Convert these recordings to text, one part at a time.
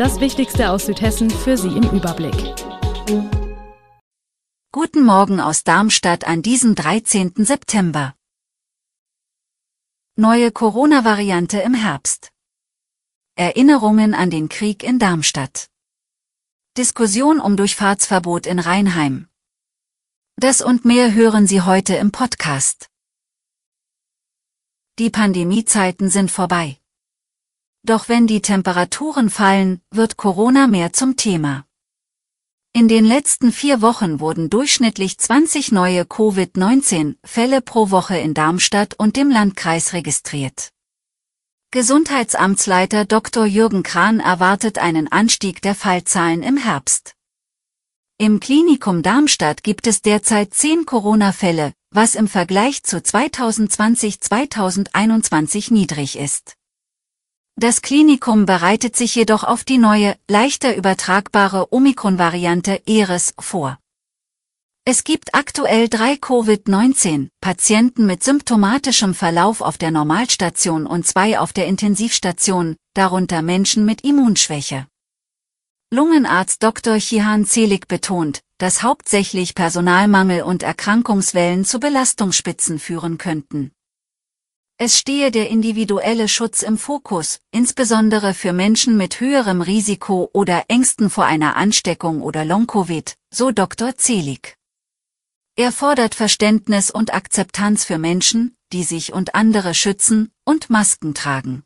Das Wichtigste aus Südhessen für Sie im Überblick. Guten Morgen aus Darmstadt an diesem 13. September. Neue Corona-Variante im Herbst. Erinnerungen an den Krieg in Darmstadt. Diskussion um Durchfahrtsverbot in Rheinheim. Das und mehr hören Sie heute im Podcast. Die Pandemiezeiten sind vorbei. Doch wenn die Temperaturen fallen, wird Corona mehr zum Thema. In den letzten vier Wochen wurden durchschnittlich 20 neue Covid-19-Fälle pro Woche in Darmstadt und dem Landkreis registriert. Gesundheitsamtsleiter Dr. Jürgen Kran erwartet einen Anstieg der Fallzahlen im Herbst. Im Klinikum Darmstadt gibt es derzeit 10 Corona-Fälle, was im Vergleich zu 2020-2021 niedrig ist. Das Klinikum bereitet sich jedoch auf die neue, leichter übertragbare Omikron-Variante Eris vor. Es gibt aktuell drei Covid-19-Patienten mit symptomatischem Verlauf auf der Normalstation und zwei auf der Intensivstation, darunter Menschen mit Immunschwäche. Lungenarzt Dr. Chihan Zelig betont, dass hauptsächlich Personalmangel und Erkrankungswellen zu Belastungsspitzen führen könnten. Es stehe der individuelle Schutz im Fokus, insbesondere für Menschen mit höherem Risiko oder Ängsten vor einer Ansteckung oder Long-Covid, so Dr. Zelig. Er fordert Verständnis und Akzeptanz für Menschen, die sich und andere schützen und Masken tragen.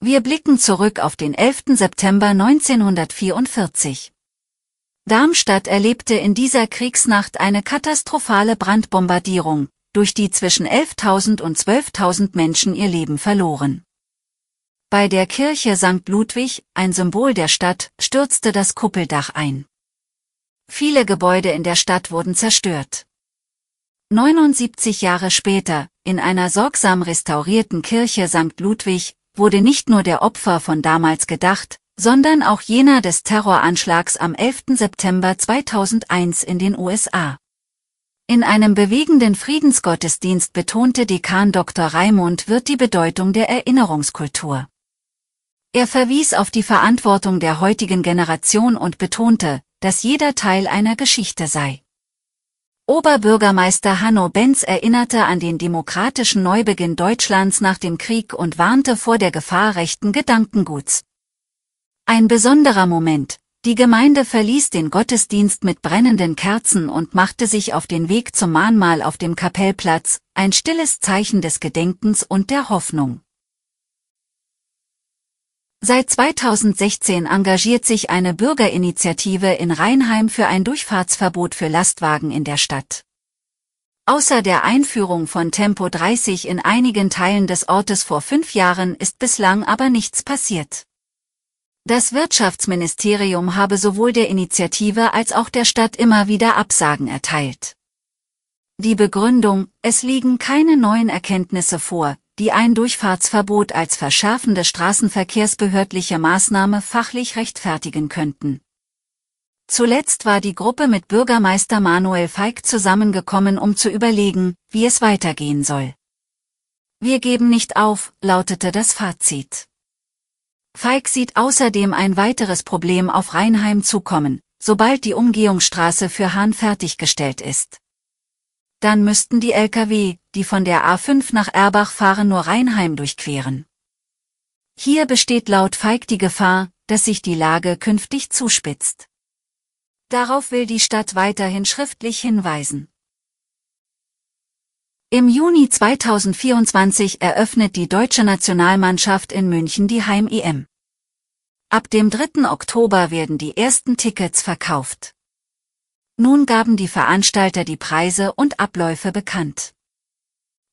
Wir blicken zurück auf den 11. September 1944. Darmstadt erlebte in dieser Kriegsnacht eine katastrophale Brandbombardierung, durch die zwischen 11.000 und 12.000 Menschen ihr Leben verloren. Bei der Kirche St. Ludwig, ein Symbol der Stadt, stürzte das Kuppeldach ein. Viele Gebäude in der Stadt wurden zerstört. 79 Jahre später, in einer sorgsam restaurierten Kirche St. Ludwig, wurde nicht nur der Opfer von damals gedacht, sondern auch jener des Terroranschlags am 11. September 2001 in den USA. In einem bewegenden Friedensgottesdienst betonte Dekan Dr. Raimund wird die Bedeutung der Erinnerungskultur. Er verwies auf die Verantwortung der heutigen Generation und betonte, dass jeder Teil einer Geschichte sei. Oberbürgermeister Hanno Benz erinnerte an den demokratischen Neubeginn Deutschlands nach dem Krieg und warnte vor der Gefahr rechten Gedankenguts. Ein besonderer Moment, die Gemeinde verließ den Gottesdienst mit brennenden Kerzen und machte sich auf den Weg zum Mahnmal auf dem Kapellplatz, ein stilles Zeichen des Gedenkens und der Hoffnung. Seit 2016 engagiert sich eine Bürgerinitiative in Rheinheim für ein Durchfahrtsverbot für Lastwagen in der Stadt. Außer der Einführung von Tempo 30 in einigen Teilen des Ortes vor fünf Jahren ist bislang aber nichts passiert. Das Wirtschaftsministerium habe sowohl der Initiative als auch der Stadt immer wieder Absagen erteilt. Die Begründung, es liegen keine neuen Erkenntnisse vor, die ein Durchfahrtsverbot als verschärfende straßenverkehrsbehördliche Maßnahme fachlich rechtfertigen könnten. Zuletzt war die Gruppe mit Bürgermeister Manuel Feig zusammengekommen, um zu überlegen, wie es weitergehen soll. Wir geben nicht auf, lautete das Fazit. Feig sieht außerdem ein weiteres Problem auf Rheinheim zukommen, sobald die Umgehungsstraße für Hahn fertiggestellt ist. Dann müssten die Lkw, die von der A5 nach Erbach fahren, nur Rheinheim durchqueren. Hier besteht laut Feig die Gefahr, dass sich die Lage künftig zuspitzt. Darauf will die Stadt weiterhin schriftlich hinweisen. Im Juni 2024 eröffnet die deutsche Nationalmannschaft in München die Heim-EM. Ab dem 3. Oktober werden die ersten Tickets verkauft. Nun gaben die Veranstalter die Preise und Abläufe bekannt.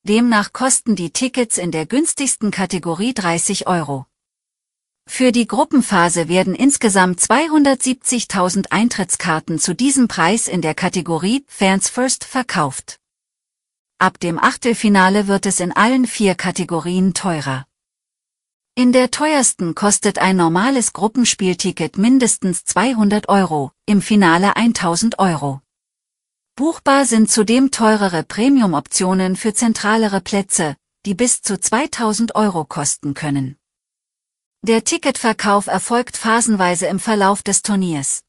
Demnach kosten die Tickets in der günstigsten Kategorie 30 Euro. Für die Gruppenphase werden insgesamt 270.000 Eintrittskarten zu diesem Preis in der Kategorie Fans First verkauft. Ab dem Achtelfinale wird es in allen vier Kategorien teurer. In der teuersten kostet ein normales Gruppenspielticket mindestens 200 Euro, im Finale 1000 Euro. Buchbar sind zudem teurere Premium-Optionen für zentralere Plätze, die bis zu 2000 Euro kosten können. Der Ticketverkauf erfolgt phasenweise im Verlauf des Turniers.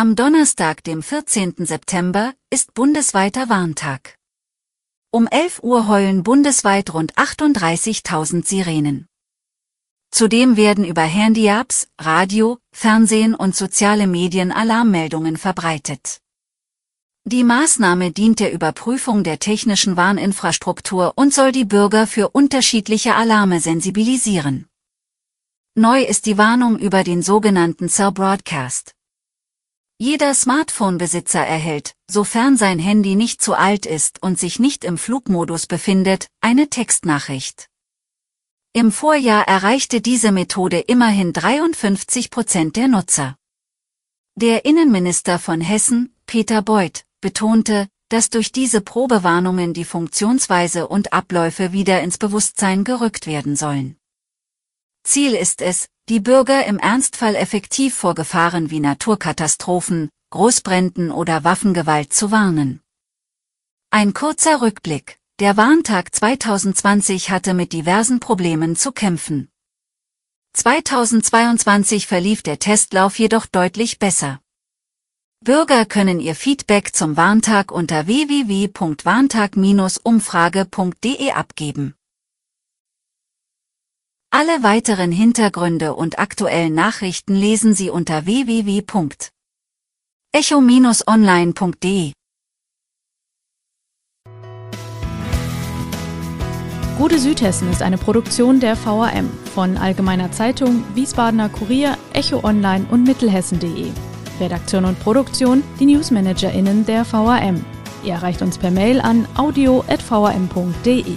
Am Donnerstag, dem 14. September, ist bundesweiter Warntag. Um 11 Uhr heulen bundesweit rund 38.000 Sirenen. Zudem werden über Handy-Apps, Radio, Fernsehen und soziale Medien Alarmmeldungen verbreitet. Die Maßnahme dient der Überprüfung der technischen Warninfrastruktur und soll die Bürger für unterschiedliche Alarme sensibilisieren. Neu ist die Warnung über den sogenannten Cell Broadcast. Jeder Smartphone-Besitzer erhält, sofern sein Handy nicht zu alt ist und sich nicht im Flugmodus befindet, eine Textnachricht. Im Vorjahr erreichte diese Methode immerhin 53 Prozent der Nutzer. Der Innenminister von Hessen, Peter Beuth, betonte, dass durch diese Probewarnungen die Funktionsweise und Abläufe wieder ins Bewusstsein gerückt werden sollen. Ziel ist es, die Bürger im Ernstfall effektiv vor Gefahren wie Naturkatastrophen, Großbränden oder Waffengewalt zu warnen. Ein kurzer Rückblick. Der Warntag 2020 hatte mit diversen Problemen zu kämpfen. 2022 verlief der Testlauf jedoch deutlich besser. Bürger können ihr Feedback zum Warntag unter www.warntag-umfrage.de abgeben. Alle weiteren Hintergründe und aktuellen Nachrichten lesen Sie unter www.echo-online.de. Gute Südhessen ist eine Produktion der VAM von Allgemeiner Zeitung, Wiesbadener Kurier, Echo Online und Mittelhessen.de. Redaktion und Produktion die NewsmanagerInnen der VAM. Ihr erreicht uns per Mail an audio.vam.de.